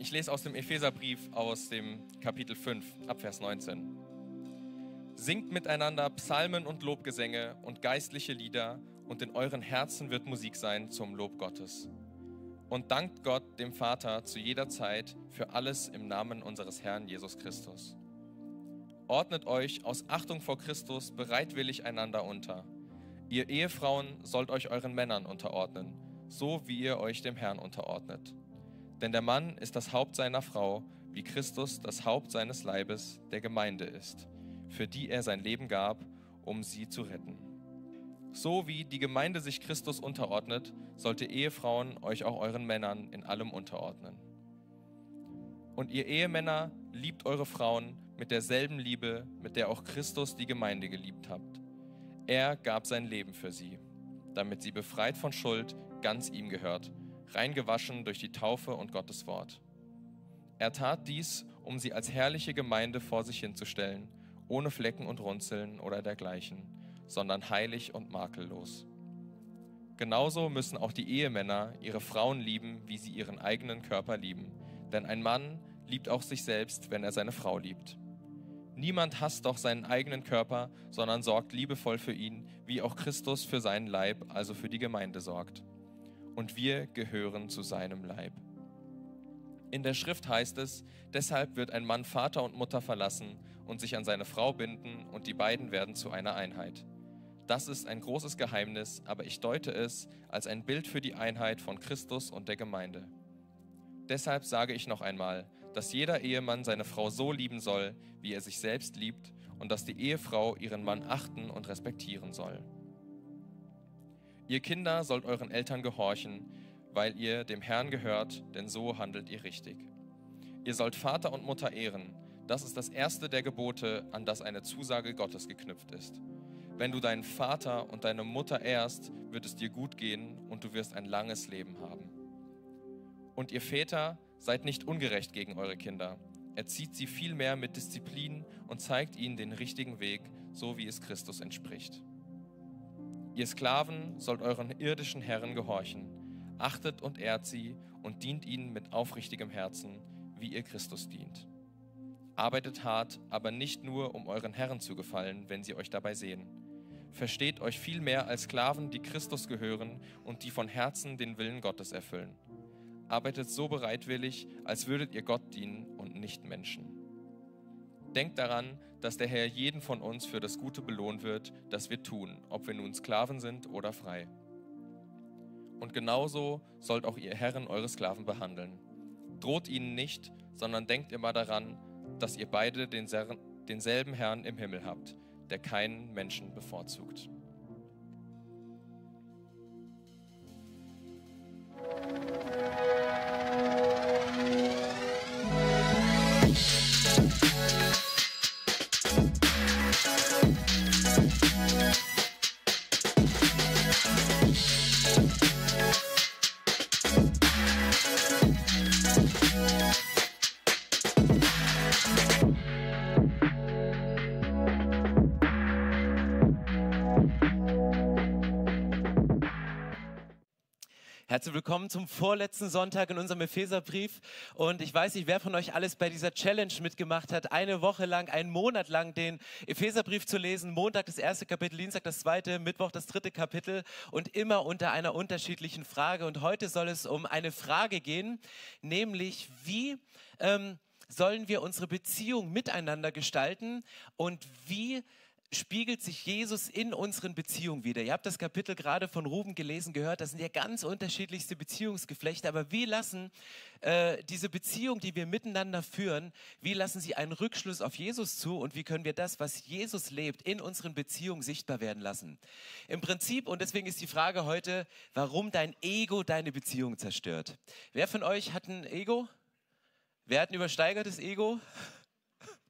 Ich lese aus dem Epheserbrief aus dem Kapitel 5, Abvers 19. Singt miteinander Psalmen und Lobgesänge und geistliche Lieder, und in euren Herzen wird Musik sein zum Lob Gottes. Und dankt Gott, dem Vater, zu jeder Zeit für alles im Namen unseres Herrn Jesus Christus. Ordnet euch aus Achtung vor Christus bereitwillig einander unter. Ihr Ehefrauen sollt euch euren Männern unterordnen, so wie ihr euch dem Herrn unterordnet. Denn der Mann ist das Haupt seiner Frau, wie Christus das Haupt seines Leibes, der Gemeinde ist, für die er sein Leben gab, um sie zu retten. So wie die Gemeinde sich Christus unterordnet, sollte Ehefrauen euch auch euren Männern in allem unterordnen. Und ihr Ehemänner liebt eure Frauen mit derselben Liebe, mit der auch Christus die Gemeinde geliebt habt. Er gab sein Leben für sie, damit sie befreit von Schuld ganz ihm gehört, reingewaschen durch die Taufe und Gottes Wort. Er tat dies, um sie als herrliche Gemeinde vor sich hinzustellen, ohne Flecken und Runzeln oder dergleichen, sondern heilig und makellos. Genauso müssen auch die Ehemänner ihre Frauen lieben, wie sie ihren eigenen Körper lieben. Denn ein Mann liebt auch sich selbst, wenn er seine Frau liebt. Niemand hasst doch seinen eigenen Körper, sondern sorgt liebevoll für ihn, wie auch Christus für seinen Leib, also für die Gemeinde sorgt. Und wir gehören zu seinem Leib. In der Schrift heißt es, deshalb wird ein Mann Vater und Mutter verlassen und sich an seine Frau binden, und die beiden werden zu einer Einheit. Das ist ein großes Geheimnis, aber ich deute es als ein Bild für die Einheit von Christus und der Gemeinde. Deshalb sage ich noch einmal, dass jeder Ehemann seine Frau so lieben soll, wie er sich selbst liebt, und dass die Ehefrau ihren Mann achten und respektieren soll. Ihr Kinder sollt euren Eltern gehorchen, weil ihr dem Herrn gehört, denn so handelt ihr richtig. Ihr sollt Vater und Mutter ehren, das ist das erste der Gebote, an das eine Zusage Gottes geknüpft ist. Wenn du deinen Vater und deine Mutter ehrst, wird es dir gut gehen und du wirst ein langes Leben haben. Und ihr Väter, seid nicht ungerecht gegen eure Kinder. Erzieht sie vielmehr mit Disziplin und zeigt ihnen den richtigen Weg, so wie es Christus entspricht. Ihr Sklaven sollt euren irdischen Herren gehorchen. Achtet und ehrt sie und dient ihnen mit aufrichtigem Herzen, wie ihr Christus dient. Arbeitet hart, aber nicht nur, um euren Herren zu gefallen, wenn sie euch dabei sehen. Versteht euch vielmehr als Sklaven, die Christus gehören und die von Herzen den Willen Gottes erfüllen. Arbeitet so bereitwillig, als würdet ihr Gott dienen und nicht Menschen. Denkt daran, dass der Herr jeden von uns für das Gute belohnen wird, das wir tun, ob wir nun Sklaven sind oder frei. Und genauso sollt auch ihr Herren eure Sklaven behandeln. Droht ihnen nicht, sondern denkt immer daran, dass ihr beide denselben Herrn im Himmel habt, der keinen Menschen bevorzugt. Herzlich willkommen zum vorletzten Sonntag in unserem Epheserbrief. Und ich weiß nicht, wer von euch alles bei dieser Challenge mitgemacht hat, eine Woche lang, einen Monat lang den Epheserbrief zu lesen. Montag das erste Kapitel, Dienstag das zweite, Mittwoch das dritte Kapitel und immer unter einer unterschiedlichen Frage. Und heute soll es um eine Frage gehen, nämlich wie ähm, sollen wir unsere Beziehung miteinander gestalten und wie spiegelt sich Jesus in unseren Beziehungen wieder. Ihr habt das Kapitel gerade von Ruben gelesen, gehört, das sind ja ganz unterschiedlichste Beziehungsgeflechte, aber wie lassen äh, diese Beziehung, die wir miteinander führen, wie lassen sie einen Rückschluss auf Jesus zu und wie können wir das, was Jesus lebt, in unseren Beziehungen sichtbar werden lassen? Im Prinzip, und deswegen ist die Frage heute, warum dein Ego deine Beziehung zerstört. Wer von euch hat ein Ego? Wer hat ein übersteigertes Ego?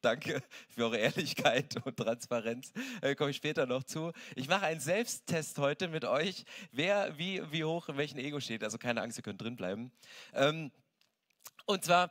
Danke für eure Ehrlichkeit und Transparenz. Da komme ich später noch zu. Ich mache einen Selbsttest heute mit euch, wer wie, wie hoch in welchem Ego steht. Also keine Angst, ihr könnt drin bleiben. Ähm, und zwar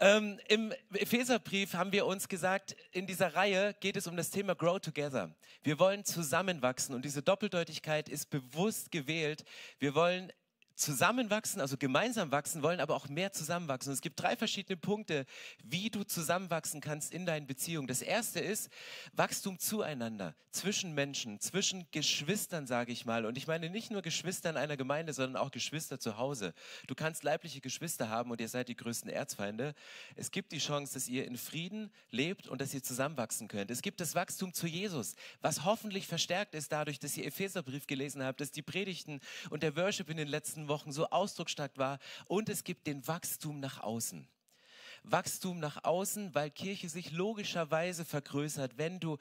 ähm, im Epheserbrief haben wir uns gesagt, in dieser Reihe geht es um das Thema Grow Together. Wir wollen zusammenwachsen und diese Doppeldeutigkeit ist bewusst gewählt. Wir wollen zusammenwachsen, also gemeinsam wachsen wollen, aber auch mehr zusammenwachsen. Und es gibt drei verschiedene Punkte, wie du zusammenwachsen kannst in deinen Beziehungen. Das erste ist Wachstum zueinander, zwischen Menschen, zwischen Geschwistern, sage ich mal. Und ich meine nicht nur Geschwister in einer Gemeinde, sondern auch Geschwister zu Hause. Du kannst leibliche Geschwister haben und ihr seid die größten Erzfeinde. Es gibt die Chance, dass ihr in Frieden lebt und dass ihr zusammenwachsen könnt. Es gibt das Wachstum zu Jesus, was hoffentlich verstärkt ist dadurch, dass ihr Epheserbrief gelesen habt, dass die Predigten und der Worship in den letzten Wochen so ausdrucksstark war. Und es gibt den Wachstum nach außen. Wachstum nach außen, weil Kirche sich logischerweise vergrößert, wenn du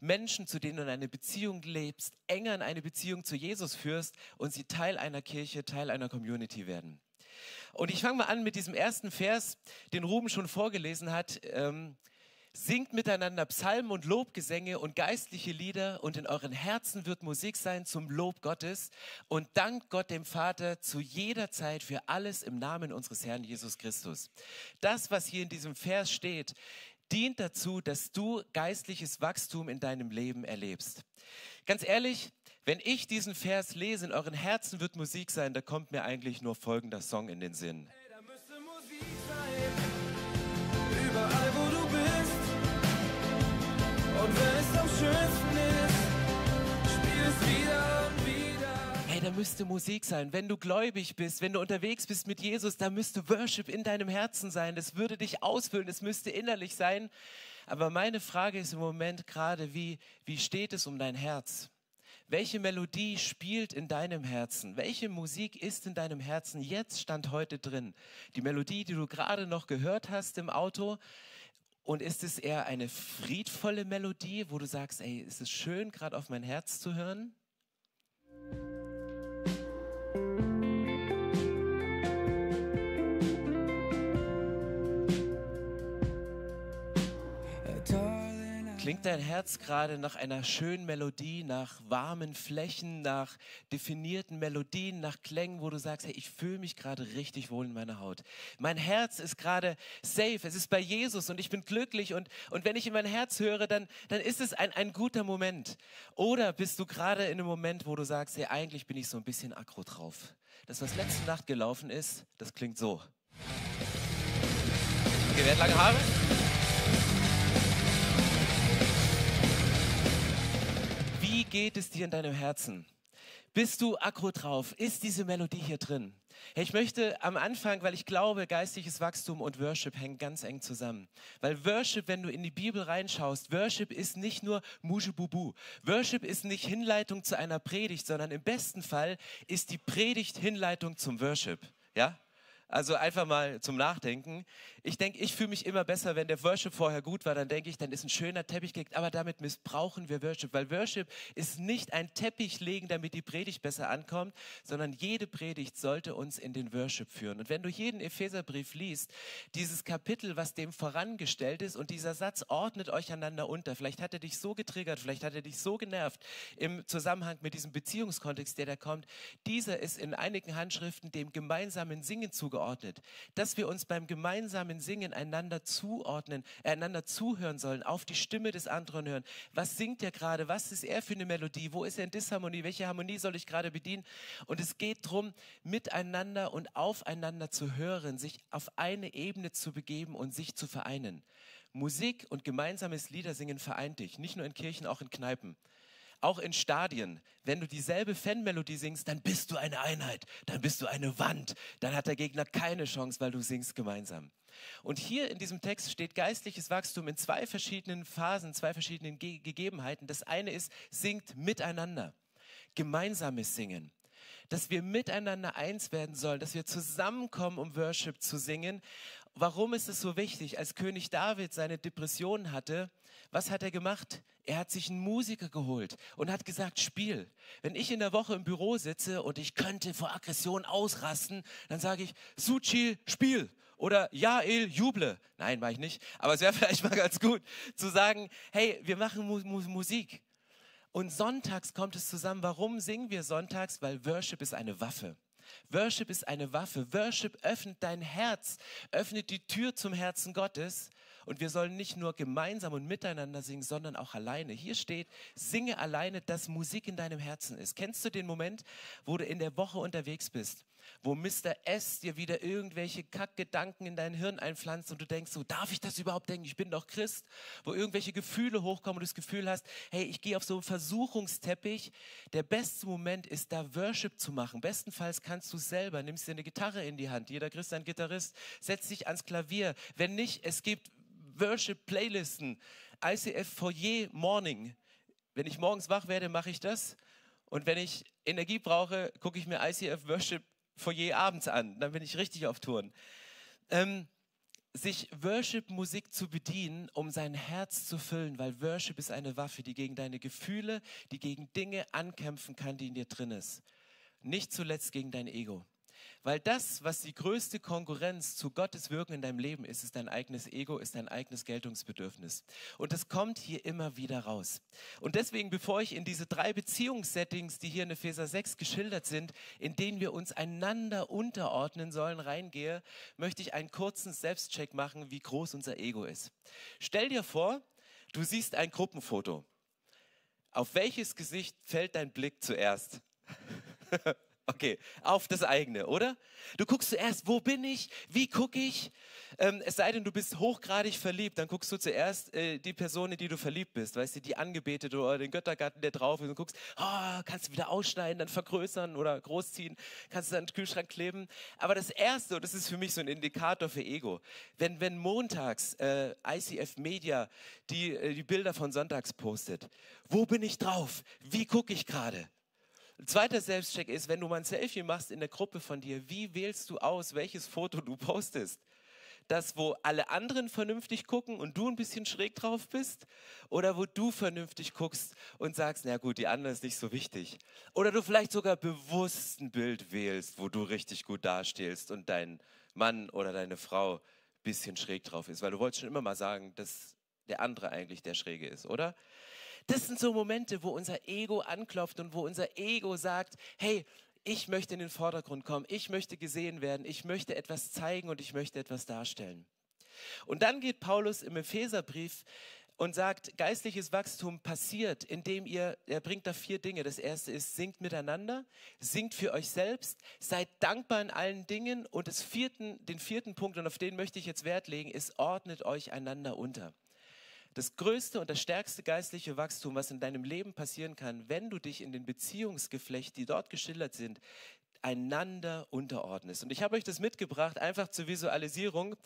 Menschen, zu denen du in eine Beziehung lebst, enger in eine Beziehung zu Jesus führst und sie Teil einer Kirche, Teil einer Community werden. Und ich fange mal an mit diesem ersten Vers, den Ruben schon vorgelesen hat. Ähm, Singt miteinander Psalmen und Lobgesänge und geistliche Lieder und in euren Herzen wird Musik sein zum Lob Gottes und dankt Gott dem Vater zu jeder Zeit für alles im Namen unseres Herrn Jesus Christus. Das, was hier in diesem Vers steht, dient dazu, dass du geistliches Wachstum in deinem Leben erlebst. Ganz ehrlich, wenn ich diesen Vers lese, in euren Herzen wird Musik sein, da kommt mir eigentlich nur folgender Song in den Sinn. Und wenn es am schönsten ist, spiel es wieder und wieder. Hey, da müsste Musik sein. Wenn du gläubig bist, wenn du unterwegs bist mit Jesus, da müsste Worship in deinem Herzen sein. Das würde dich ausfüllen, es müsste innerlich sein. Aber meine Frage ist im Moment gerade, wie, wie steht es um dein Herz? Welche Melodie spielt in deinem Herzen? Welche Musik ist in deinem Herzen jetzt Stand heute drin? Die Melodie, die du gerade noch gehört hast im Auto, und ist es eher eine friedvolle Melodie, wo du sagst, ey, ist es schön, gerade auf mein Herz zu hören? Klingt dein Herz gerade nach einer schönen Melodie, nach warmen Flächen, nach definierten Melodien, nach Klängen, wo du sagst, hey, ich fühle mich gerade richtig wohl in meiner Haut. Mein Herz ist gerade safe, es ist bei Jesus und ich bin glücklich und, und wenn ich in mein Herz höre, dann, dann ist es ein, ein guter Moment. Oder bist du gerade in einem Moment, wo du sagst, hey, eigentlich bin ich so ein bisschen aggro drauf. Das, was letzte Nacht gelaufen ist, das klingt so. Okay, wer lange Haare? Geht es dir in deinem Herzen? Bist du aggro drauf? Ist diese Melodie hier drin? Hey, ich möchte am Anfang, weil ich glaube, geistliches Wachstum und Worship hängen ganz eng zusammen. Weil Worship, wenn du in die Bibel reinschaust, Worship ist nicht nur Mujebubu. Worship ist nicht Hinleitung zu einer Predigt, sondern im besten Fall ist die Predigt Hinleitung zum Worship. Ja? Also einfach mal zum Nachdenken. Ich denke, ich fühle mich immer besser, wenn der Worship vorher gut war. Dann denke ich, dann ist ein schöner Teppich gelegt. Aber damit missbrauchen wir Worship, weil Worship ist nicht ein Teppich legen, damit die Predigt besser ankommt, sondern jede Predigt sollte uns in den Worship führen. Und wenn du jeden Epheserbrief liest, dieses Kapitel, was dem vorangestellt ist und dieser Satz ordnet euch einander unter. Vielleicht hat er dich so getriggert, vielleicht hat er dich so genervt im Zusammenhang mit diesem Beziehungskontext, der da kommt. Dieser ist in einigen Handschriften dem gemeinsamen Singen zugeordnet zugeordnet, dass wir uns beim gemeinsamen Singen einander zuordnen, einander zuhören sollen, auf die Stimme des anderen hören. Was singt er gerade? Was ist er für eine Melodie? Wo ist er in Disharmonie? Welche Harmonie soll ich gerade bedienen? Und es geht darum, miteinander und aufeinander zu hören, sich auf eine Ebene zu begeben und sich zu vereinen. Musik und gemeinsames Liedersingen vereint dich, nicht nur in Kirchen, auch in Kneipen. Auch in Stadien, wenn du dieselbe Fanmelodie singst, dann bist du eine Einheit, dann bist du eine Wand, dann hat der Gegner keine Chance, weil du singst gemeinsam. Und hier in diesem Text steht geistliches Wachstum in zwei verschiedenen Phasen, zwei verschiedenen Ge Gegebenheiten. Das eine ist, singt miteinander, gemeinsames Singen dass wir miteinander eins werden sollen, dass wir zusammenkommen, um Worship zu singen. Warum ist es so wichtig? Als König David seine Depressionen hatte, was hat er gemacht? Er hat sich einen Musiker geholt und hat gesagt, spiel. Wenn ich in der Woche im Büro sitze und ich könnte vor Aggression ausrasten, dann sage ich, Suchi, spiel. Oder Jael, juble. Nein, mache ich nicht. Aber es wäre vielleicht mal ganz gut zu sagen, hey, wir machen Mu Mu Musik. Und sonntags kommt es zusammen. Warum singen wir sonntags? Weil Worship ist eine Waffe. Worship ist eine Waffe. Worship öffnet dein Herz, öffnet die Tür zum Herzen Gottes und wir sollen nicht nur gemeinsam und miteinander singen, sondern auch alleine. Hier steht, singe alleine, dass Musik in deinem Herzen ist. Kennst du den Moment, wo du in der Woche unterwegs bist wo Mr. S dir wieder irgendwelche Kackgedanken in dein Hirn einpflanzt und du denkst, so darf ich das überhaupt denken? Ich bin doch Christ. Wo irgendwelche Gefühle hochkommen und du das Gefühl hast, hey, ich gehe auf so einen Versuchungsteppich. Der beste Moment ist da Worship zu machen. Bestenfalls kannst du selber. Nimmst dir eine Gitarre in die Hand. Jeder Christ ist ein Gitarrist. Setz dich ans Klavier. Wenn nicht, es gibt Worship-Playlisten. ICF Foyer Morning. Wenn ich morgens wach werde, mache ich das. Und wenn ich Energie brauche, gucke ich mir ICF Worship Foyer abends an. Dann bin ich richtig auf Touren. Ähm, sich Worship-Musik zu bedienen, um sein Herz zu füllen, weil Worship ist eine Waffe, die gegen deine Gefühle, die gegen Dinge ankämpfen kann, die in dir drin ist. Nicht zuletzt gegen dein Ego. Weil das, was die größte Konkurrenz zu Gottes Wirken in deinem Leben ist, ist dein eigenes Ego, ist dein eigenes Geltungsbedürfnis. Und das kommt hier immer wieder raus. Und deswegen, bevor ich in diese drei Beziehungssettings, die hier in Epheser 6 geschildert sind, in denen wir uns einander unterordnen sollen, reingehe, möchte ich einen kurzen Selbstcheck machen, wie groß unser Ego ist. Stell dir vor, du siehst ein Gruppenfoto. Auf welches Gesicht fällt dein Blick zuerst? Okay, auf das eigene, oder? Du guckst zuerst, wo bin ich? Wie gucke ich? Ähm, es sei denn, du bist hochgradig verliebt, dann guckst du zuerst äh, die Person, in die du verliebt bist, weißt du, die Angebetete oder den Göttergarten, der drauf ist und guckst, oh, kannst du wieder ausschneiden, dann vergrößern oder großziehen, kannst du dann den Kühlschrank kleben. Aber das Erste, und das ist für mich so ein Indikator für Ego, wenn, wenn montags äh, ICF Media die, äh, die Bilder von Sonntags postet, wo bin ich drauf? Wie gucke ich gerade? Zweiter Selbstcheck ist, wenn du mal ein Selfie machst in der Gruppe von dir, wie wählst du aus, welches Foto du postest? Das, wo alle anderen vernünftig gucken und du ein bisschen schräg drauf bist? Oder wo du vernünftig guckst und sagst, na gut, die anderen ist nicht so wichtig? Oder du vielleicht sogar bewusst ein Bild wählst, wo du richtig gut dastehst und dein Mann oder deine Frau ein bisschen schräg drauf ist? Weil du wolltest schon immer mal sagen, dass der andere eigentlich der Schräge ist, oder? Das sind so Momente, wo unser Ego anklopft und wo unser Ego sagt, hey, ich möchte in den Vordergrund kommen, ich möchte gesehen werden, ich möchte etwas zeigen und ich möchte etwas darstellen. Und dann geht Paulus im Epheserbrief und sagt, geistliches Wachstum passiert, indem ihr, er bringt da vier Dinge. Das erste ist, singt miteinander, singt für euch selbst, seid dankbar in allen Dingen. Und das vierten, den vierten Punkt, und auf den möchte ich jetzt Wert legen, ist, ordnet euch einander unter das größte und das stärkste geistliche Wachstum, was in deinem Leben passieren kann, wenn du dich in den Beziehungsgeflecht, die dort geschildert sind, einander unterordnest. Und ich habe euch das mitgebracht, einfach zur Visualisierung.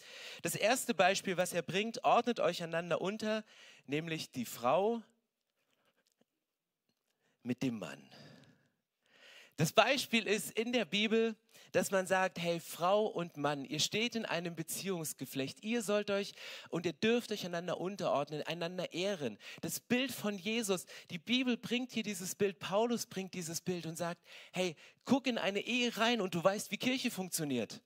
Das erste Beispiel, was er bringt, ordnet euch einander unter, nämlich die Frau mit dem Mann. Das Beispiel ist in der Bibel dass man sagt, hey, Frau und Mann, ihr steht in einem Beziehungsgeflecht. Ihr sollt euch und ihr dürft euch einander unterordnen, einander ehren. Das Bild von Jesus, die Bibel bringt hier dieses Bild, Paulus bringt dieses Bild und sagt, hey, guck in eine Ehe rein und du weißt, wie Kirche funktioniert.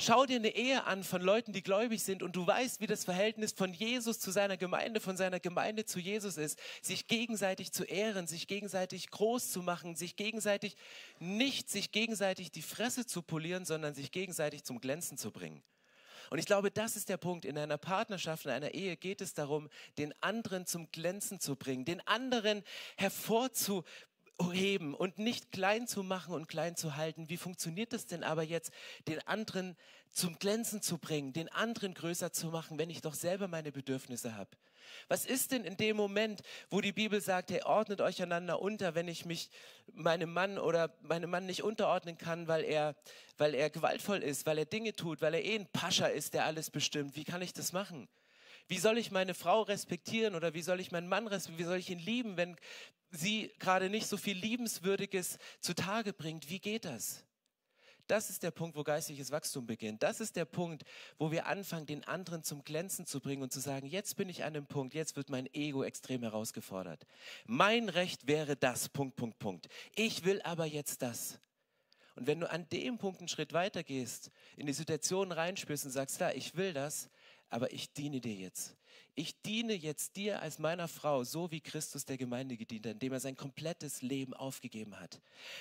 Schau dir eine Ehe an von Leuten, die gläubig sind und du weißt, wie das Verhältnis von Jesus zu seiner Gemeinde, von seiner Gemeinde zu Jesus ist. Sich gegenseitig zu ehren, sich gegenseitig groß zu machen, sich gegenseitig nicht sich gegenseitig die Fresse zu polieren, sondern sich gegenseitig zum Glänzen zu bringen. Und ich glaube, das ist der Punkt. In einer Partnerschaft, in einer Ehe geht es darum, den anderen zum Glänzen zu bringen, den anderen hervorzuheben heben und nicht klein zu machen und klein zu halten. Wie funktioniert es denn aber jetzt, den anderen zum Glänzen zu bringen, den anderen größer zu machen, wenn ich doch selber meine Bedürfnisse habe? Was ist denn in dem Moment, wo die Bibel sagt, hey, ordnet euch einander unter, wenn ich mich meinem Mann oder meinem Mann nicht unterordnen kann, weil er, weil er gewaltvoll ist, weil er Dinge tut, weil er eh ein Pascha ist, der alles bestimmt? Wie kann ich das machen? Wie soll ich meine Frau respektieren oder wie soll ich meinen Mann respektieren? Wie soll ich ihn lieben, wenn sie gerade nicht so viel Liebenswürdiges zutage bringt? Wie geht das? Das ist der Punkt, wo geistliches Wachstum beginnt. Das ist der Punkt, wo wir anfangen, den anderen zum Glänzen zu bringen und zu sagen, jetzt bin ich an dem Punkt, jetzt wird mein Ego extrem herausgefordert. Mein Recht wäre das, Punkt, Punkt, Punkt. Ich will aber jetzt das. Und wenn du an dem Punkt einen Schritt weiter gehst, in die Situation reinspürst und sagst, da, ich will das, aber ich diene dir jetzt. Ich diene jetzt dir als meiner Frau, so wie Christus der Gemeinde gedient hat, indem er sein komplettes Leben aufgegeben hat.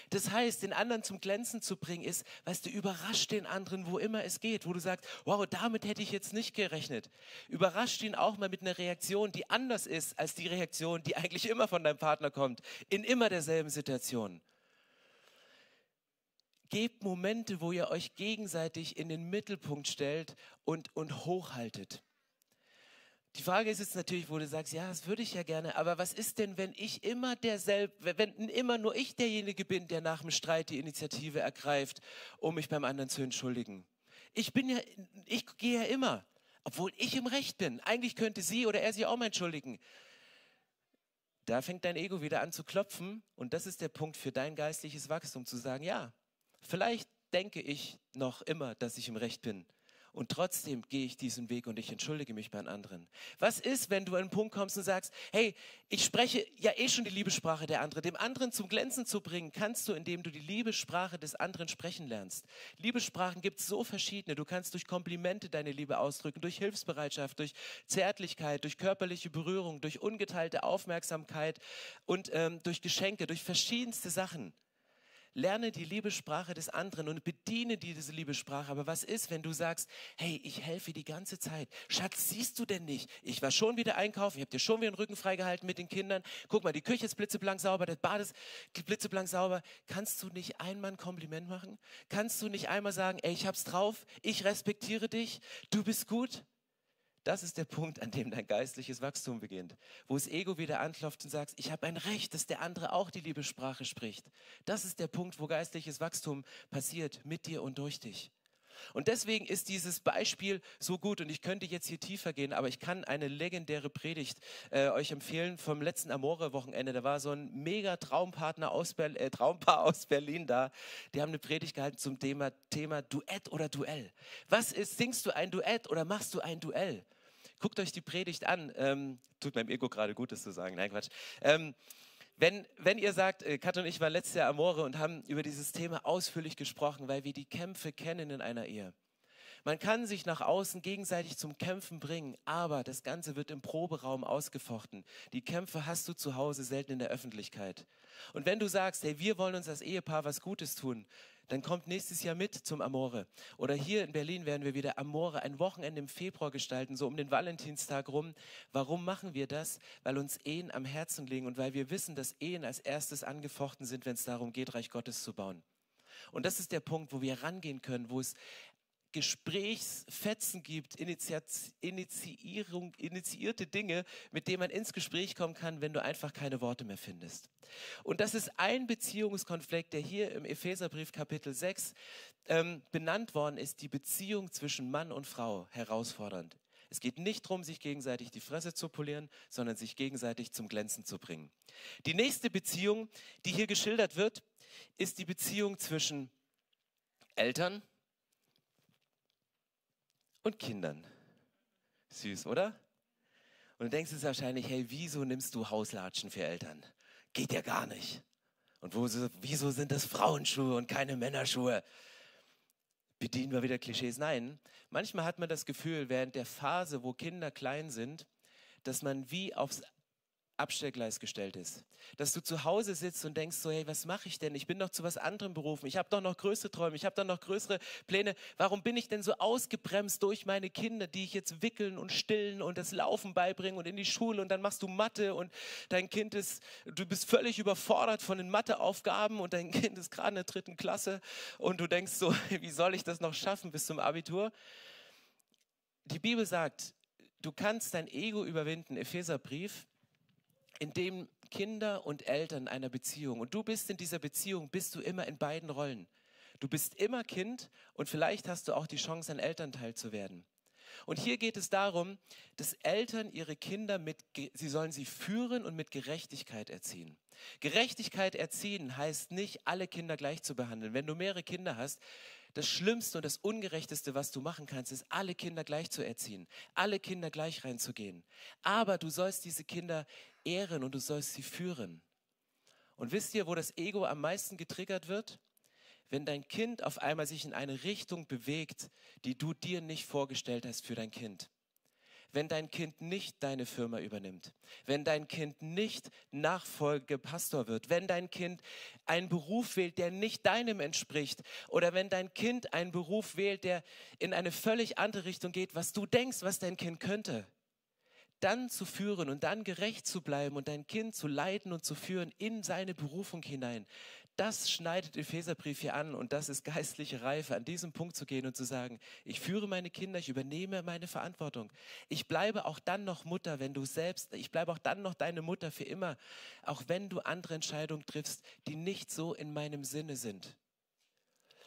Das heißt, den anderen zum Glänzen zu bringen, ist, weißt du, überrascht den anderen, wo immer es geht, wo du sagst, wow, damit hätte ich jetzt nicht gerechnet. Überrascht ihn auch mal mit einer Reaktion, die anders ist als die Reaktion, die eigentlich immer von deinem Partner kommt, in immer derselben Situation. Gebt Momente, wo ihr euch gegenseitig in den Mittelpunkt stellt und, und hochhaltet. Die Frage ist jetzt natürlich, wo du sagst, ja, das würde ich ja gerne, aber was ist denn, wenn ich immer derselbe, wenn immer nur ich derjenige bin, der nach dem Streit die Initiative ergreift, um mich beim anderen zu entschuldigen? Ich bin ja, ich gehe ja immer, obwohl ich im Recht bin. Eigentlich könnte sie oder er sich auch mal entschuldigen. Da fängt dein Ego wieder an zu klopfen und das ist der Punkt für dein geistliches Wachstum, zu sagen, ja, vielleicht denke ich noch immer, dass ich im Recht bin und trotzdem gehe ich diesen Weg und ich entschuldige mich bei anderen. Was ist, wenn du an einen Punkt kommst und sagst, hey, ich spreche ja eh schon die Liebessprache der anderen. Dem anderen zum Glänzen zu bringen, kannst du, indem du die Liebessprache des anderen sprechen lernst. Liebessprachen gibt es so verschiedene. Du kannst durch Komplimente deine Liebe ausdrücken, durch Hilfsbereitschaft, durch Zärtlichkeit, durch körperliche Berührung, durch ungeteilte Aufmerksamkeit und ähm, durch Geschenke, durch verschiedenste Sachen. Lerne die Liebessprache des anderen und bediene diese Liebessprache. Aber was ist, wenn du sagst, hey, ich helfe die ganze Zeit. Schatz, siehst du denn nicht? Ich war schon wieder einkaufen, ich habe dir schon wieder den Rücken freigehalten mit den Kindern. Guck mal, die Küche ist blitzeblank sauber, das Bad ist blitzeblank sauber. Kannst du nicht einmal ein Kompliment machen? Kannst du nicht einmal sagen, ey, ich hab's drauf, ich respektiere dich, du bist gut? Das ist der Punkt, an dem dein geistliches Wachstum beginnt, wo das Ego wieder anklopft und sagt, ich habe ein Recht, dass der andere auch die Liebessprache spricht. Das ist der Punkt, wo geistliches Wachstum passiert, mit dir und durch dich. Und deswegen ist dieses Beispiel so gut und ich könnte jetzt hier tiefer gehen, aber ich kann eine legendäre Predigt äh, euch empfehlen vom letzten Amore-Wochenende. Da war so ein mega Traumpartner aus Berlin, äh, Traumpaar aus Berlin da. Die haben eine Predigt gehalten zum Thema, Thema Duett oder Duell. Was ist, singst du ein Duett oder machst du ein Duell? Guckt euch die Predigt an. Ähm, tut meinem Ego gerade gut, das zu sagen. Nein, Quatsch. Ähm, wenn, wenn ihr sagt, äh, Kat und ich waren letztes Jahr Amore und haben über dieses Thema ausführlich gesprochen, weil wir die Kämpfe kennen in einer Ehe. Man kann sich nach außen gegenseitig zum Kämpfen bringen, aber das Ganze wird im Proberaum ausgefochten. Die Kämpfe hast du zu Hause selten in der Öffentlichkeit. Und wenn du sagst, hey, wir wollen uns als Ehepaar was Gutes tun, dann kommt nächstes Jahr mit zum Amore. Oder hier in Berlin werden wir wieder Amore, ein Wochenende im Februar gestalten, so um den Valentinstag rum. Warum machen wir das? Weil uns Ehen am Herzen liegen und weil wir wissen, dass Ehen als erstes angefochten sind, wenn es darum geht, Reich Gottes zu bauen. Und das ist der Punkt, wo wir rangehen können, wo es Gesprächsfetzen gibt, Initiierung, initiierte Dinge, mit denen man ins Gespräch kommen kann, wenn du einfach keine Worte mehr findest. Und das ist ein Beziehungskonflikt, der hier im Epheserbrief Kapitel 6 ähm, benannt worden ist, die Beziehung zwischen Mann und Frau herausfordernd. Es geht nicht darum, sich gegenseitig die Fresse zu polieren, sondern sich gegenseitig zum Glänzen zu bringen. Die nächste Beziehung, die hier geschildert wird, ist die Beziehung zwischen Eltern und Kindern. Süß, oder? Und du denkst jetzt wahrscheinlich, hey, wieso nimmst du Hauslatschen für Eltern? Geht ja gar nicht. Und wo, wieso sind das Frauenschuhe und keine Männerschuhe? Bedienen wir wieder Klischees? Nein. Manchmal hat man das Gefühl, während der Phase, wo Kinder klein sind, dass man wie aufs Abstellgleis gestellt ist. Dass du zu Hause sitzt und denkst so, hey, was mache ich denn? Ich bin doch zu was anderem berufen. Ich habe doch noch größere Träume. Ich habe doch noch größere Pläne. Warum bin ich denn so ausgebremst durch meine Kinder, die ich jetzt wickeln und stillen und das Laufen beibringen und in die Schule und dann machst du Mathe und dein Kind ist, du bist völlig überfordert von den Matheaufgaben und dein Kind ist gerade in der dritten Klasse und du denkst so, wie soll ich das noch schaffen bis zum Abitur? Die Bibel sagt, du kannst dein Ego überwinden, Epheserbrief, in dem Kinder und Eltern einer Beziehung und du bist in dieser Beziehung, bist du immer in beiden Rollen. Du bist immer Kind und vielleicht hast du auch die Chance, ein Elternteil zu werden. Und hier geht es darum, dass Eltern ihre Kinder mit, sie sollen sie führen und mit Gerechtigkeit erziehen. Gerechtigkeit erziehen heißt nicht, alle Kinder gleich zu behandeln. Wenn du mehrere Kinder hast, das Schlimmste und das Ungerechteste, was du machen kannst, ist, alle Kinder gleich zu erziehen, alle Kinder gleich reinzugehen. Aber du sollst diese Kinder ehren und du sollst sie führen. Und wisst ihr, wo das Ego am meisten getriggert wird? Wenn dein Kind auf einmal sich in eine Richtung bewegt, die du dir nicht vorgestellt hast für dein Kind. Wenn dein Kind nicht deine Firma übernimmt, wenn dein Kind nicht Nachfolgepastor wird, wenn dein Kind einen Beruf wählt, der nicht deinem entspricht. Oder wenn dein Kind einen Beruf wählt, der in eine völlig andere Richtung geht, was du denkst, was dein Kind könnte dann zu führen und dann gerecht zu bleiben und dein Kind zu leiten und zu führen in seine Berufung hinein, das schneidet Epheserbrief hier an und das ist geistliche Reife, an diesem Punkt zu gehen und zu sagen, ich führe meine Kinder, ich übernehme meine Verantwortung. Ich bleibe auch dann noch Mutter, wenn du selbst, ich bleibe auch dann noch deine Mutter für immer, auch wenn du andere Entscheidungen triffst, die nicht so in meinem Sinne sind.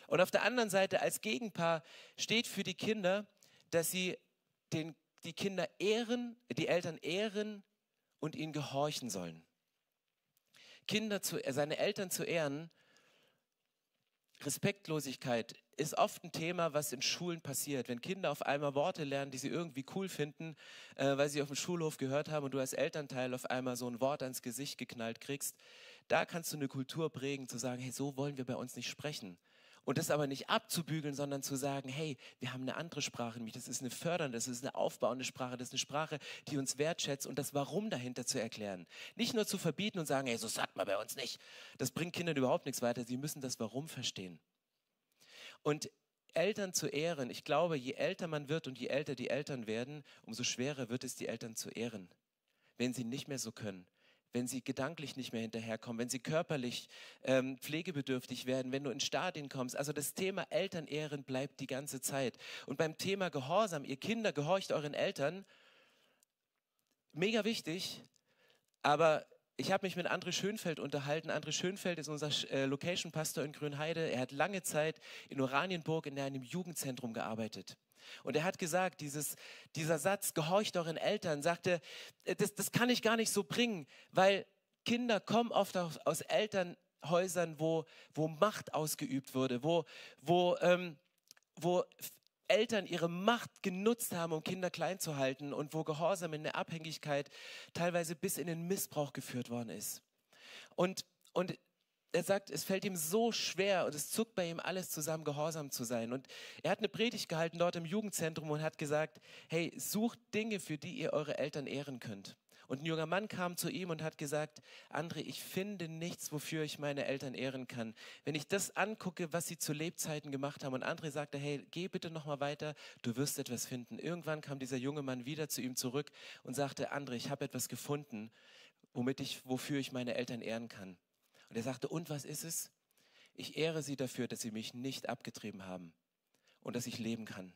Und auf der anderen Seite als Gegenpaar steht für die Kinder, dass sie den, die Kinder ehren, die Eltern ehren und ihnen gehorchen sollen. Kinder zu, seine Eltern zu ehren, Respektlosigkeit ist oft ein Thema, was in Schulen passiert. Wenn Kinder auf einmal Worte lernen, die sie irgendwie cool finden, äh, weil sie auf dem Schulhof gehört haben und du als Elternteil auf einmal so ein Wort ans Gesicht geknallt kriegst, da kannst du eine Kultur prägen, zu sagen, hey, so wollen wir bei uns nicht sprechen. Und das aber nicht abzubügeln, sondern zu sagen, hey, wir haben eine andere Sprache, nämlich das ist eine fördernde, das ist eine aufbauende Sprache, das ist eine Sprache, die uns wertschätzt und das Warum dahinter zu erklären. Nicht nur zu verbieten und sagen, hey, so sagt man bei uns nicht. Das bringt Kindern überhaupt nichts weiter. Sie müssen das Warum verstehen. Und Eltern zu ehren, ich glaube, je älter man wird und je älter die Eltern werden, umso schwerer wird es, die Eltern zu ehren, wenn sie nicht mehr so können wenn sie gedanklich nicht mehr hinterherkommen, wenn sie körperlich ähm, pflegebedürftig werden, wenn du in Stadien kommst. Also das Thema Elternehren bleibt die ganze Zeit. Und beim Thema Gehorsam, ihr Kinder, gehorcht euren Eltern, mega wichtig, aber ich habe mich mit André Schönfeld unterhalten. André Schönfeld ist unser äh, Location-Pastor in Grünheide. Er hat lange Zeit in Oranienburg in einem Jugendzentrum gearbeitet. Und er hat gesagt, dieses, dieser Satz, gehorcht euren Eltern, sagte, äh, das, das kann ich gar nicht so bringen, weil Kinder kommen oft aus, Elternhäusern, wo, wo Macht ausgeübt wurde, wo, wo, ähm, wo Eltern ihre Macht genutzt haben, um Kinder klein zu halten und wo Gehorsam in der Abhängigkeit teilweise bis in den Missbrauch geführt worden ist. Und, und er sagt, es fällt ihm so schwer und es zuckt bei ihm alles zusammen, gehorsam zu sein. Und er hat eine Predigt gehalten dort im Jugendzentrum und hat gesagt, hey, sucht Dinge, für die ihr eure Eltern ehren könnt. Und ein junger Mann kam zu ihm und hat gesagt, André, ich finde nichts, wofür ich meine Eltern ehren kann. Wenn ich das angucke, was sie zu Lebzeiten gemacht haben und André sagte, hey, geh bitte nochmal weiter, du wirst etwas finden. Irgendwann kam dieser junge Mann wieder zu ihm zurück und sagte, André, ich habe etwas gefunden, womit ich, wofür ich meine Eltern ehren kann. Und er sagte, und was ist es? Ich ehre sie dafür, dass sie mich nicht abgetrieben haben und dass ich leben kann.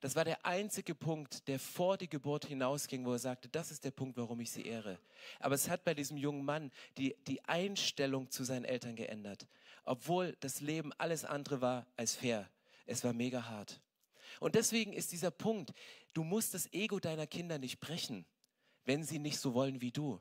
Das war der einzige Punkt, der vor die Geburt hinausging, wo er sagte, das ist der Punkt, warum ich sie ehre. Aber es hat bei diesem jungen Mann die, die Einstellung zu seinen Eltern geändert, obwohl das Leben alles andere war als fair. Es war mega hart. Und deswegen ist dieser Punkt, du musst das Ego deiner Kinder nicht brechen, wenn sie nicht so wollen wie du.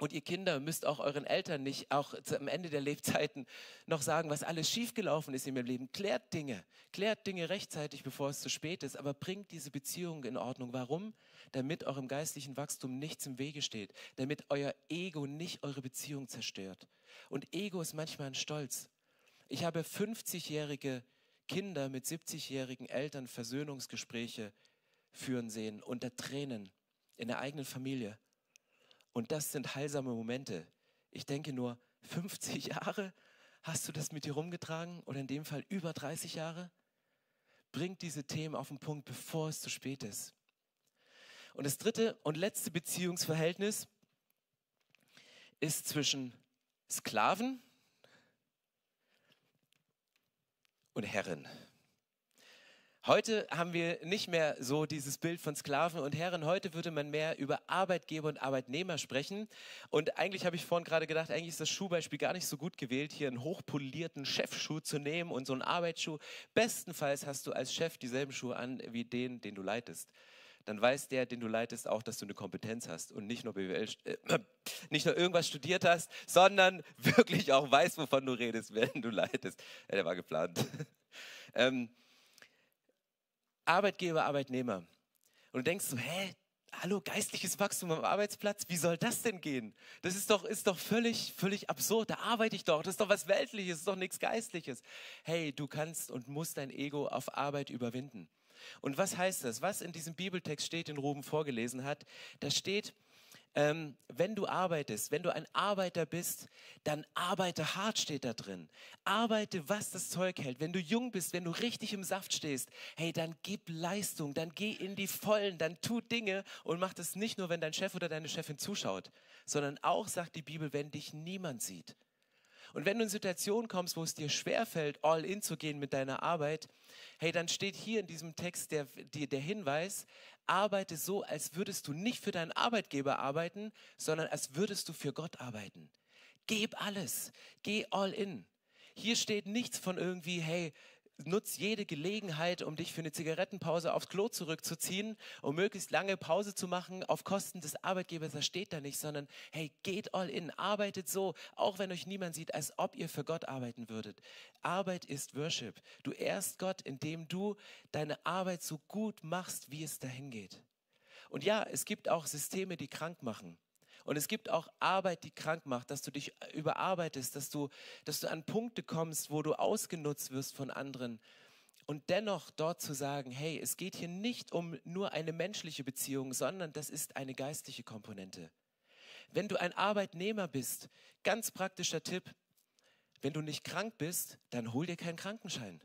Und ihr Kinder müsst auch euren Eltern nicht auch am Ende der Lebzeiten noch sagen, was alles schiefgelaufen ist in ihrem Leben. Klärt Dinge, klärt Dinge rechtzeitig, bevor es zu spät ist, aber bringt diese Beziehung in Ordnung. Warum? Damit eurem geistlichen Wachstum nichts im Wege steht, damit euer Ego nicht eure Beziehung zerstört. Und Ego ist manchmal ein Stolz. Ich habe 50-jährige Kinder mit 70-jährigen Eltern Versöhnungsgespräche führen sehen unter Tränen in der eigenen Familie. Und das sind heilsame Momente. Ich denke nur, 50 Jahre hast du das mit dir rumgetragen oder in dem Fall über 30 Jahre? Bringt diese Themen auf den Punkt, bevor es zu spät ist. Und das dritte und letzte Beziehungsverhältnis ist zwischen Sklaven und Herren. Heute haben wir nicht mehr so dieses Bild von Sklaven und Herren. Heute würde man mehr über Arbeitgeber und Arbeitnehmer sprechen. Und eigentlich habe ich vorhin gerade gedacht, eigentlich ist das Schuhbeispiel gar nicht so gut gewählt, hier einen hochpolierten Chefschuh zu nehmen und so einen Arbeitsschuh. Bestenfalls hast du als Chef dieselben Schuhe an wie den, den du leitest. Dann weiß der, den du leitest, auch, dass du eine Kompetenz hast und nicht nur BWL, äh, nicht nur irgendwas studiert hast, sondern wirklich auch weiß, wovon du redest, wenn du leitest. Ja, der war geplant. ähm, Arbeitgeber, Arbeitnehmer. Und du denkst so, hä, hallo, geistliches Wachstum am Arbeitsplatz, wie soll das denn gehen? Das ist doch, ist doch völlig, völlig absurd. Da arbeite ich doch, das ist doch was Weltliches, das ist doch nichts Geistliches. Hey, du kannst und musst dein Ego auf Arbeit überwinden. Und was heißt das? Was in diesem Bibeltext steht, den Ruben vorgelesen hat, da steht, ähm, wenn du arbeitest, wenn du ein Arbeiter bist, dann arbeite hart, steht da drin. Arbeite, was das Zeug hält. Wenn du jung bist, wenn du richtig im Saft stehst, hey, dann gib Leistung, dann geh in die Vollen, dann tu Dinge und mach das nicht nur, wenn dein Chef oder deine Chefin zuschaut, sondern auch, sagt die Bibel, wenn dich niemand sieht. Und wenn du in Situationen kommst, wo es dir schwerfällt, all in zu gehen mit deiner Arbeit, hey, dann steht hier in diesem Text der, der, der Hinweis, arbeite so, als würdest du nicht für deinen Arbeitgeber arbeiten, sondern als würdest du für Gott arbeiten. Gib alles, geh all in. Hier steht nichts von irgendwie, hey, nutz jede Gelegenheit, um dich für eine Zigarettenpause aufs Klo zurückzuziehen, um möglichst lange Pause zu machen auf Kosten des Arbeitgebers. Das steht da nicht, sondern hey, geht all in, arbeitet so, auch wenn euch niemand sieht, als ob ihr für Gott arbeiten würdet. Arbeit ist Worship. Du ehrst Gott, indem du deine Arbeit so gut machst, wie es dahin geht. Und ja, es gibt auch Systeme, die krank machen. Und es gibt auch Arbeit, die krank macht, dass du dich überarbeitest, dass du, dass du an Punkte kommst, wo du ausgenutzt wirst von anderen. Und dennoch dort zu sagen, hey, es geht hier nicht um nur eine menschliche Beziehung, sondern das ist eine geistliche Komponente. Wenn du ein Arbeitnehmer bist, ganz praktischer Tipp, wenn du nicht krank bist, dann hol dir keinen Krankenschein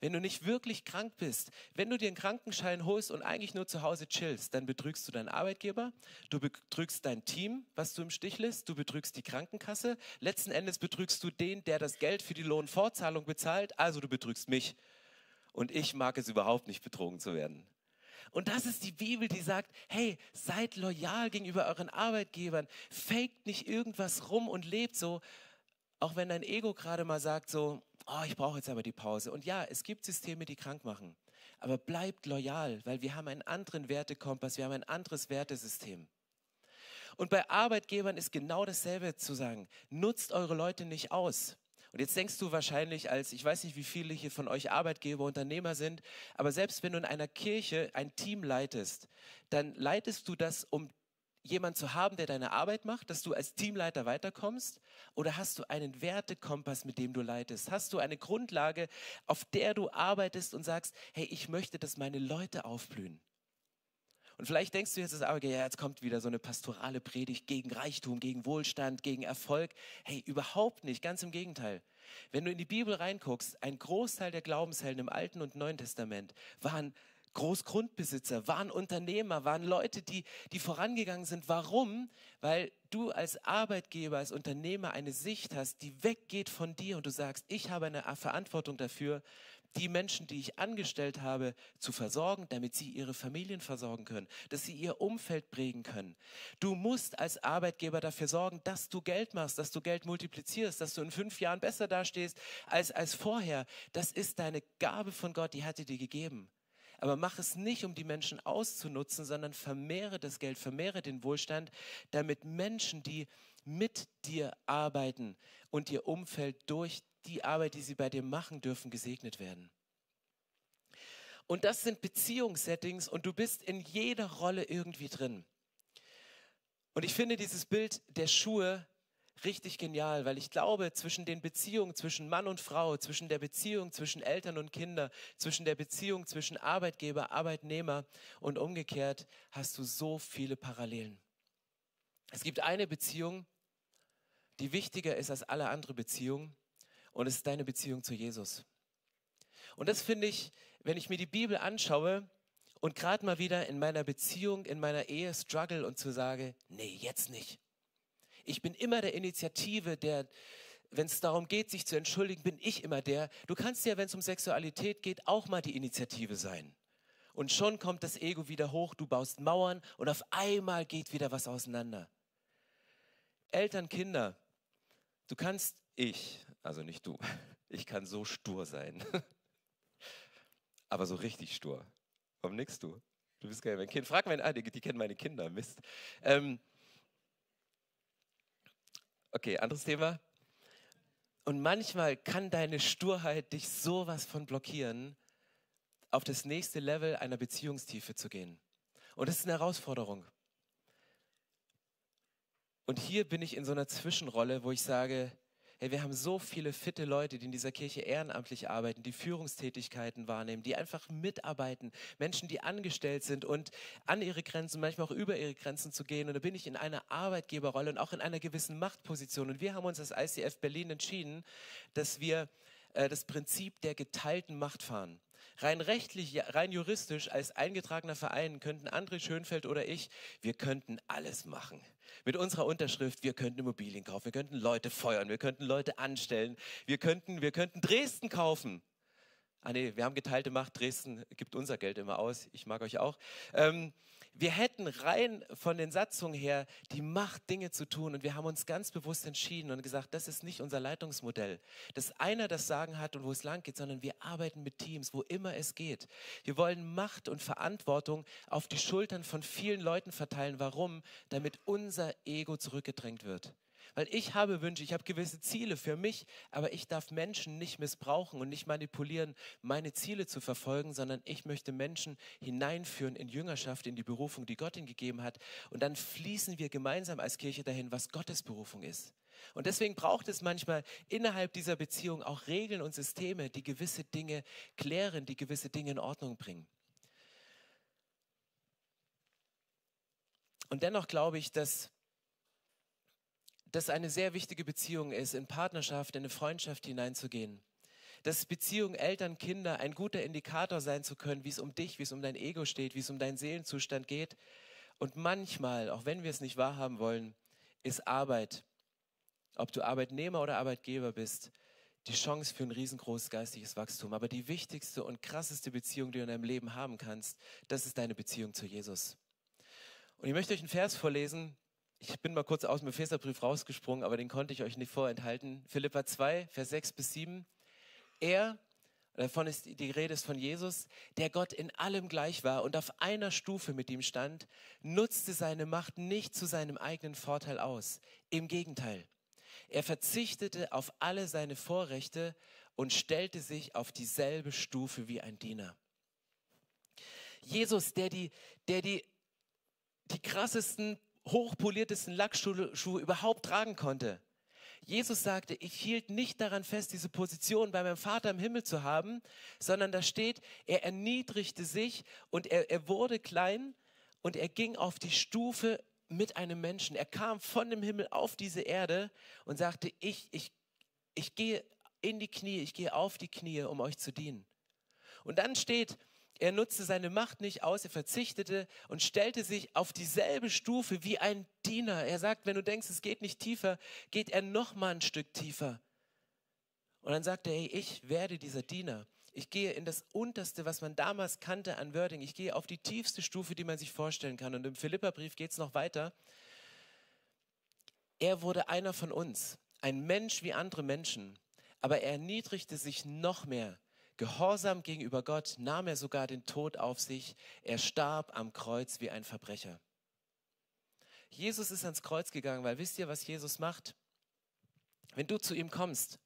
wenn du nicht wirklich krank bist, wenn du dir einen Krankenschein holst und eigentlich nur zu Hause chillst, dann betrügst du deinen Arbeitgeber, du betrügst dein Team, was du im Stich lässt, du betrügst die Krankenkasse, letzten Endes betrügst du den, der das Geld für die Lohnfortzahlung bezahlt, also du betrügst mich. Und ich mag es überhaupt nicht, betrogen zu werden. Und das ist die Bibel, die sagt, hey, seid loyal gegenüber euren Arbeitgebern, faked nicht irgendwas rum und lebt so, auch wenn dein Ego gerade mal sagt so, oh, ich brauche jetzt aber die Pause. Und ja, es gibt Systeme, die krank machen. Aber bleibt loyal, weil wir haben einen anderen Wertekompass, wir haben ein anderes Wertesystem. Und bei Arbeitgebern ist genau dasselbe zu sagen. Nutzt eure Leute nicht aus. Und jetzt denkst du wahrscheinlich als, ich weiß nicht, wie viele hier von euch Arbeitgeber, Unternehmer sind, aber selbst wenn du in einer Kirche ein Team leitest, dann leitest du das, um jemand zu haben, der deine Arbeit macht, dass du als Teamleiter weiterkommst? Oder hast du einen Wertekompass, mit dem du leitest? Hast du eine Grundlage, auf der du arbeitest und sagst, hey, ich möchte, dass meine Leute aufblühen? Und vielleicht denkst du jetzt Arbeitgeber, ja, jetzt kommt wieder so eine pastorale Predigt gegen Reichtum, gegen Wohlstand, gegen Erfolg. Hey, überhaupt nicht, ganz im Gegenteil. Wenn du in die Bibel reinguckst, ein Großteil der Glaubenshelden im Alten und Neuen Testament waren Großgrundbesitzer, waren Unternehmer, waren Leute, die, die vorangegangen sind. Warum? Weil du als Arbeitgeber, als Unternehmer eine Sicht hast, die weggeht von dir und du sagst, ich habe eine Verantwortung dafür, die Menschen, die ich angestellt habe, zu versorgen, damit sie ihre Familien versorgen können, dass sie ihr Umfeld prägen können. Du musst als Arbeitgeber dafür sorgen, dass du Geld machst, dass du Geld multiplizierst, dass du in fünf Jahren besser dastehst als, als vorher. Das ist deine Gabe von Gott, die hat er dir gegeben. Aber mach es nicht, um die Menschen auszunutzen, sondern vermehre das Geld, vermehre den Wohlstand, damit Menschen, die mit dir arbeiten und ihr Umfeld durch die Arbeit, die sie bei dir machen dürfen, gesegnet werden. Und das sind Beziehungssettings und du bist in jeder Rolle irgendwie drin. Und ich finde dieses Bild der Schuhe richtig genial, weil ich glaube, zwischen den Beziehungen zwischen Mann und Frau, zwischen der Beziehung zwischen Eltern und Kinder, zwischen der Beziehung zwischen Arbeitgeber, Arbeitnehmer und umgekehrt hast du so viele Parallelen. Es gibt eine Beziehung, die wichtiger ist als alle andere Beziehungen und es ist deine Beziehung zu Jesus. Und das finde ich, wenn ich mir die Bibel anschaue und gerade mal wieder in meiner Beziehung, in meiner Ehe struggle und zu sage, nee, jetzt nicht ich bin immer der Initiative, der, wenn es darum geht, sich zu entschuldigen, bin ich immer der. Du kannst ja, wenn es um Sexualität geht, auch mal die Initiative sein. Und schon kommt das Ego wieder hoch, du baust Mauern und auf einmal geht wieder was auseinander. Eltern, Kinder, du kannst, ich, also nicht du, ich kann so stur sein. Aber so richtig stur. Warum nix du? Du bist nicht mein Kind. Frag meine, ah, die, die kennen meine Kinder, Mist. Ähm, Okay, anderes Thema. Und manchmal kann deine Sturheit dich sowas von blockieren, auf das nächste Level einer Beziehungstiefe zu gehen. Und das ist eine Herausforderung. Und hier bin ich in so einer Zwischenrolle, wo ich sage, Hey, wir haben so viele fitte Leute, die in dieser Kirche ehrenamtlich arbeiten, die Führungstätigkeiten wahrnehmen, die einfach mitarbeiten, Menschen, die angestellt sind und an ihre Grenzen, manchmal auch über ihre Grenzen zu gehen. Und da bin ich in einer Arbeitgeberrolle und auch in einer gewissen Machtposition. Und wir haben uns als ICF Berlin entschieden, dass wir äh, das Prinzip der geteilten Macht fahren. Rein rechtlich, rein juristisch, als eingetragener Verein könnten André Schönfeld oder ich, wir könnten alles machen. Mit unserer Unterschrift, wir könnten Immobilien kaufen, wir könnten Leute feuern, wir könnten Leute anstellen, wir könnten, wir könnten Dresden kaufen. Ah nee, wir haben geteilte Macht, Dresden gibt unser Geld immer aus, ich mag euch auch. Ähm, wir hätten rein von den Satzungen her die Macht, Dinge zu tun. Und wir haben uns ganz bewusst entschieden und gesagt, das ist nicht unser Leitungsmodell, dass einer das Sagen hat und wo es lang geht, sondern wir arbeiten mit Teams, wo immer es geht. Wir wollen Macht und Verantwortung auf die Schultern von vielen Leuten verteilen. Warum? Damit unser Ego zurückgedrängt wird. Weil ich habe Wünsche, ich habe gewisse Ziele für mich, aber ich darf Menschen nicht missbrauchen und nicht manipulieren, meine Ziele zu verfolgen, sondern ich möchte Menschen hineinführen in Jüngerschaft, in die Berufung, die Gott ihnen gegeben hat. Und dann fließen wir gemeinsam als Kirche dahin, was Gottes Berufung ist. Und deswegen braucht es manchmal innerhalb dieser Beziehung auch Regeln und Systeme, die gewisse Dinge klären, die gewisse Dinge in Ordnung bringen. Und dennoch glaube ich, dass dass eine sehr wichtige Beziehung ist, in Partnerschaft, in eine Freundschaft hineinzugehen. Dass Beziehung Eltern, Kinder ein guter Indikator sein zu können, wie es um dich, wie es um dein Ego steht, wie es um deinen Seelenzustand geht. Und manchmal, auch wenn wir es nicht wahrhaben wollen, ist Arbeit, ob du Arbeitnehmer oder Arbeitgeber bist, die Chance für ein riesengroßes geistiges Wachstum. Aber die wichtigste und krasseste Beziehung, die du in deinem Leben haben kannst, das ist deine Beziehung zu Jesus. Und ich möchte euch einen Vers vorlesen, ich bin mal kurz aus dem Epheserbrief rausgesprungen, aber den konnte ich euch nicht vorenthalten. Philippa 2, Vers 6 bis 7. Er, davon ist die Rede ist von Jesus, der Gott in allem gleich war und auf einer Stufe mit ihm stand, nutzte seine Macht nicht zu seinem eigenen Vorteil aus. Im Gegenteil. Er verzichtete auf alle seine Vorrechte und stellte sich auf dieselbe Stufe wie ein Diener. Jesus, der die, der die, die krassesten hochpoliertesten Lackschuhe überhaupt tragen konnte. Jesus sagte, ich hielt nicht daran fest, diese Position bei meinem Vater im Himmel zu haben, sondern da steht, er erniedrigte sich und er, er wurde klein und er ging auf die Stufe mit einem Menschen. Er kam von dem Himmel auf diese Erde und sagte, ich, ich, ich gehe in die Knie, ich gehe auf die Knie, um euch zu dienen. Und dann steht, er nutzte seine Macht nicht aus, er verzichtete und stellte sich auf dieselbe Stufe wie ein Diener. Er sagt, wenn du denkst, es geht nicht tiefer, geht er noch mal ein Stück tiefer. Und dann sagt er, hey, ich werde dieser Diener. Ich gehe in das Unterste, was man damals kannte an Wording. Ich gehe auf die tiefste Stufe, die man sich vorstellen kann. Und im Philipperbrief geht es noch weiter. Er wurde einer von uns, ein Mensch wie andere Menschen, aber er erniedrigte sich noch mehr Gehorsam gegenüber Gott nahm er sogar den Tod auf sich. Er starb am Kreuz wie ein Verbrecher. Jesus ist ans Kreuz gegangen, weil wisst ihr, was Jesus macht? Wenn du zu ihm kommst,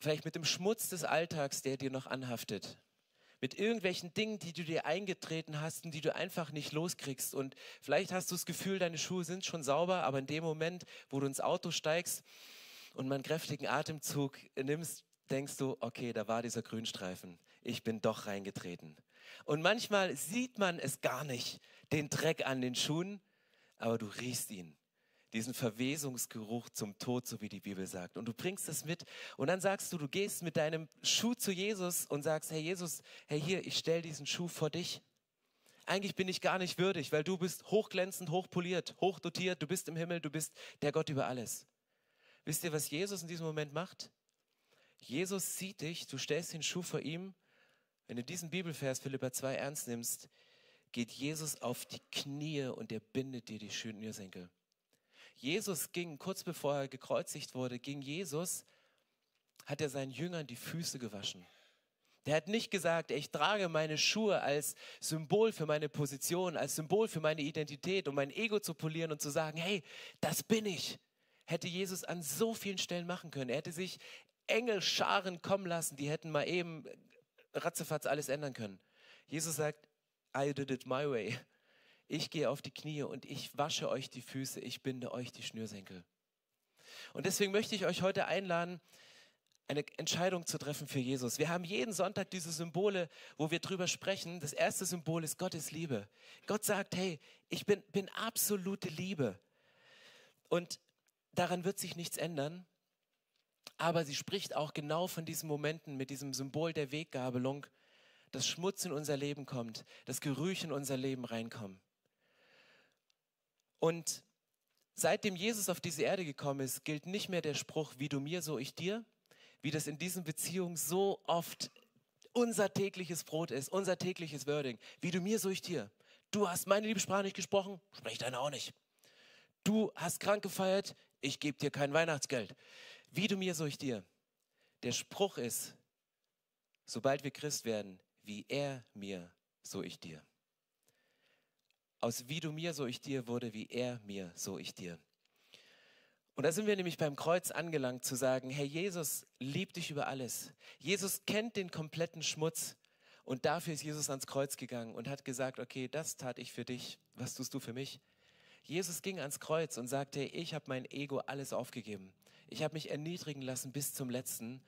vielleicht mit dem Schmutz des Alltags, der dir noch anhaftet, mit irgendwelchen Dingen, die du dir eingetreten hast und die du einfach nicht loskriegst. Und vielleicht hast du das Gefühl, deine Schuhe sind schon sauber, aber in dem Moment, wo du ins Auto steigst, und mal einen kräftigen Atemzug nimmst, denkst du, okay, da war dieser Grünstreifen. Ich bin doch reingetreten. Und manchmal sieht man es gar nicht, den Dreck an den Schuhen, aber du riechst ihn. Diesen Verwesungsgeruch zum Tod, so wie die Bibel sagt. Und du bringst das mit. Und dann sagst du, du gehst mit deinem Schuh zu Jesus und sagst, Herr Jesus, Herr hier, ich stelle diesen Schuh vor dich. Eigentlich bin ich gar nicht würdig, weil du bist hochglänzend, hochpoliert, hochdotiert, du bist im Himmel, du bist der Gott über alles. Wisst ihr, was Jesus in diesem Moment macht? Jesus sieht dich, du stellst den Schuh vor ihm. Wenn du diesen Bibelvers Philippa 2 ernst nimmst, geht Jesus auf die Knie und er bindet dir die Schnürsenkel. Jesus ging, kurz bevor er gekreuzigt wurde, ging Jesus, hat er seinen Jüngern die Füße gewaschen. Der hat nicht gesagt, ich trage meine Schuhe als Symbol für meine Position, als Symbol für meine Identität, um mein Ego zu polieren und zu sagen, hey, das bin ich hätte Jesus an so vielen Stellen machen können. Er hätte sich Engelscharen kommen lassen, die hätten mal eben ratzefatz alles ändern können. Jesus sagt, I did it my way. Ich gehe auf die Knie und ich wasche euch die Füße, ich binde euch die Schnürsenkel. Und deswegen möchte ich euch heute einladen, eine Entscheidung zu treffen für Jesus. Wir haben jeden Sonntag diese Symbole, wo wir drüber sprechen. Das erste Symbol ist Gottes Liebe. Gott sagt, hey, ich bin, bin absolute Liebe. Und daran wird sich nichts ändern. Aber sie spricht auch genau von diesen Momenten mit diesem Symbol der Weggabelung, dass Schmutz in unser Leben kommt, dass Gerüche in unser Leben reinkommen. Und seitdem Jesus auf diese Erde gekommen ist, gilt nicht mehr der Spruch, wie du mir, so ich dir, wie das in diesen Beziehungen so oft unser tägliches Brot ist, unser tägliches Wording. Wie du mir, so ich dir. Du hast meine Liebessprache nicht gesprochen, sprich deine auch nicht. Du hast krank gefeiert, ich gebe dir kein Weihnachtsgeld. Wie du mir, so ich dir. Der Spruch ist, sobald wir Christ werden, wie er mir, so ich dir. Aus wie du mir, so ich dir wurde, wie er mir, so ich dir. Und da sind wir nämlich beim Kreuz angelangt zu sagen, hey, Jesus liebt dich über alles. Jesus kennt den kompletten Schmutz und dafür ist Jesus ans Kreuz gegangen und hat gesagt, okay, das tat ich für dich, was tust du für mich? Jesus ging ans Kreuz und sagte, ich habe mein Ego alles aufgegeben. Ich habe mich erniedrigen lassen bis zum letzten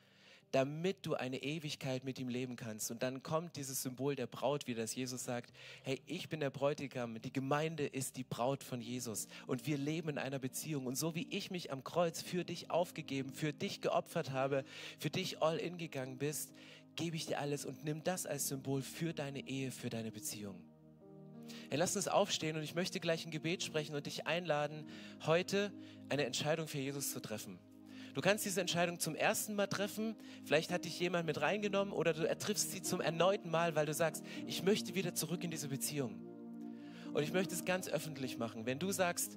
damit du eine Ewigkeit mit ihm leben kannst. Und dann kommt dieses Symbol der Braut wieder, dass Jesus sagt, hey, ich bin der Bräutigam, die Gemeinde ist die Braut von Jesus und wir leben in einer Beziehung. Und so wie ich mich am Kreuz für dich aufgegeben, für dich geopfert habe, für dich all in gegangen bist, gebe ich dir alles und nimm das als Symbol für deine Ehe, für deine Beziehung. Hey, lass uns aufstehen und ich möchte gleich ein Gebet sprechen und dich einladen, heute eine Entscheidung für Jesus zu treffen. Du kannst diese Entscheidung zum ersten Mal treffen, vielleicht hat dich jemand mit reingenommen oder du triffst sie zum erneuten Mal, weil du sagst, ich möchte wieder zurück in diese Beziehung. Und ich möchte es ganz öffentlich machen. Wenn du sagst,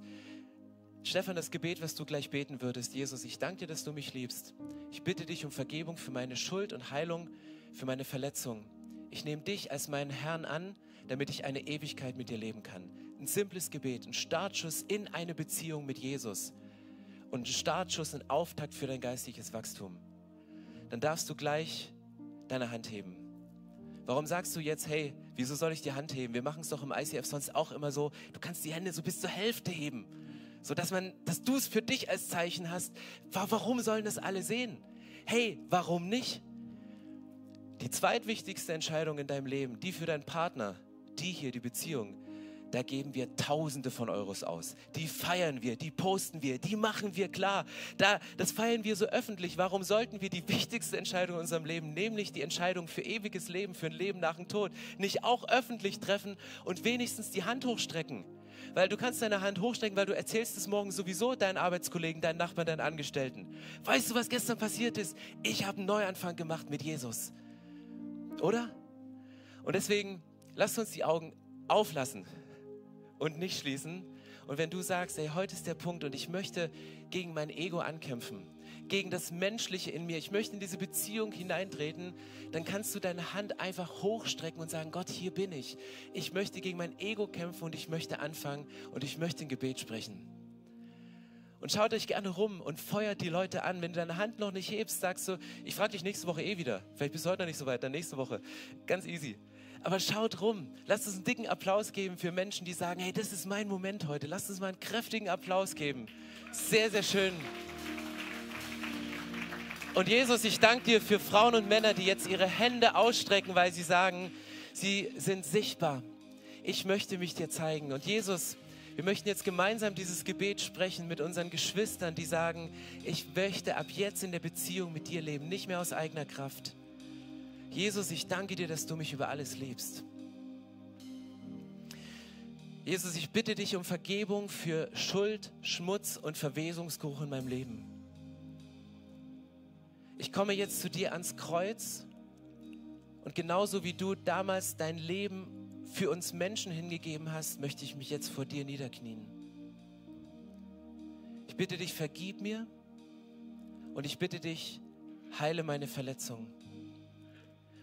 Stefan, das Gebet, was du gleich beten würdest, Jesus, ich danke dir, dass du mich liebst. Ich bitte dich um Vergebung für meine Schuld und Heilung, für meine Verletzung. Ich nehme dich als meinen Herrn an, damit ich eine Ewigkeit mit dir leben kann. Ein simples Gebet, ein Startschuss in eine Beziehung mit Jesus und Startschuss und Auftakt für dein geistliches Wachstum, dann darfst du gleich deine Hand heben. Warum sagst du jetzt, hey, wieso soll ich die Hand heben? Wir machen es doch im ICF sonst auch immer so, du kannst die Hände so bis zur Hälfte heben, so dass man, dass du es für dich als Zeichen hast. Warum sollen das alle sehen? Hey, warum nicht? Die zweitwichtigste Entscheidung in deinem Leben, die für deinen Partner, die hier, die Beziehung, da geben wir Tausende von Euros aus. Die feiern wir, die posten wir, die machen wir klar. Da, das feiern wir so öffentlich. Warum sollten wir die wichtigste Entscheidung in unserem Leben, nämlich die Entscheidung für ewiges Leben, für ein Leben nach dem Tod, nicht auch öffentlich treffen und wenigstens die Hand hochstrecken? Weil du kannst deine Hand hochstrecken, weil du erzählst es morgen sowieso deinen Arbeitskollegen, deinen Nachbarn, deinen Angestellten. Weißt du, was gestern passiert ist? Ich habe einen Neuanfang gemacht mit Jesus. Oder? Und deswegen, lasst uns die Augen auflassen und nicht schließen. Und wenn du sagst, hey, heute ist der Punkt und ich möchte gegen mein Ego ankämpfen, gegen das Menschliche in mir, ich möchte in diese Beziehung hineintreten, dann kannst du deine Hand einfach hochstrecken und sagen, Gott, hier bin ich. Ich möchte gegen mein Ego kämpfen und ich möchte anfangen und ich möchte ein Gebet sprechen. Und schaut euch gerne rum und feuert die Leute an. Wenn du deine Hand noch nicht hebst, sagst du, ich frage dich nächste Woche eh wieder. Vielleicht bist du heute noch nicht so weit, dann nächste Woche. Ganz easy. Aber schaut rum. Lasst uns einen dicken Applaus geben für Menschen, die sagen, hey, das ist mein Moment heute. Lasst uns mal einen kräftigen Applaus geben. Sehr, sehr schön. Und Jesus, ich danke dir für Frauen und Männer, die jetzt ihre Hände ausstrecken, weil sie sagen, sie sind sichtbar. Ich möchte mich dir zeigen. Und Jesus, wir möchten jetzt gemeinsam dieses Gebet sprechen mit unseren Geschwistern, die sagen, ich möchte ab jetzt in der Beziehung mit dir leben, nicht mehr aus eigener Kraft. Jesus, ich danke dir, dass du mich über alles liebst. Jesus, ich bitte dich um Vergebung für Schuld, Schmutz und Verwesungsgeruch in meinem Leben. Ich komme jetzt zu dir ans Kreuz und genauso wie du damals dein Leben für uns Menschen hingegeben hast, möchte ich mich jetzt vor dir niederknien. Ich bitte dich, vergib mir und ich bitte dich, heile meine Verletzungen.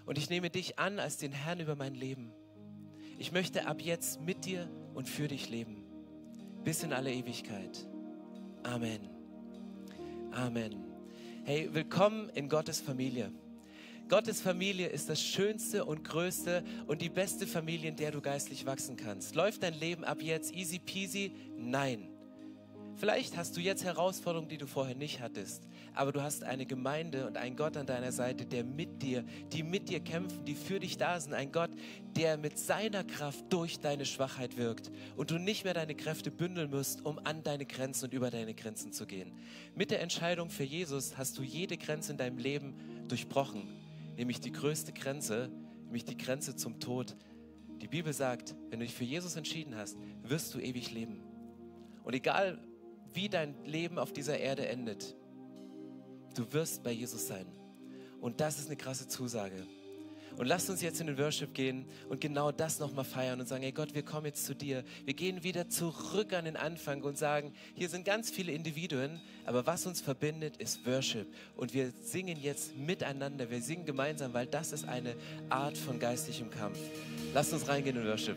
Und ich nehme dich an als den Herrn über mein Leben. Ich möchte ab jetzt mit dir und für dich leben. Bis in alle Ewigkeit. Amen. Amen. Hey, willkommen in Gottes Familie. Gottes Familie ist das schönste und größte und die beste Familie, in der du geistlich wachsen kannst. Läuft dein Leben ab jetzt easy peasy? Nein. Vielleicht hast du jetzt Herausforderungen, die du vorher nicht hattest, aber du hast eine Gemeinde und einen Gott an deiner Seite, der mit dir, die mit dir kämpfen, die für dich da sind. Ein Gott, der mit seiner Kraft durch deine Schwachheit wirkt und du nicht mehr deine Kräfte bündeln musst, um an deine Grenzen und über deine Grenzen zu gehen. Mit der Entscheidung für Jesus hast du jede Grenze in deinem Leben durchbrochen, nämlich die größte Grenze, nämlich die Grenze zum Tod. Die Bibel sagt, wenn du dich für Jesus entschieden hast, wirst du ewig leben. Und egal, wie dein Leben auf dieser Erde endet, du wirst bei Jesus sein. Und das ist eine krasse Zusage. Und lasst uns jetzt in den Worship gehen und genau das nochmal feiern und sagen, hey Gott, wir kommen jetzt zu dir. Wir gehen wieder zurück an den Anfang und sagen, hier sind ganz viele Individuen, aber was uns verbindet, ist Worship. Und wir singen jetzt miteinander, wir singen gemeinsam, weil das ist eine Art von geistlichem Kampf. Lasst uns reingehen in Worship.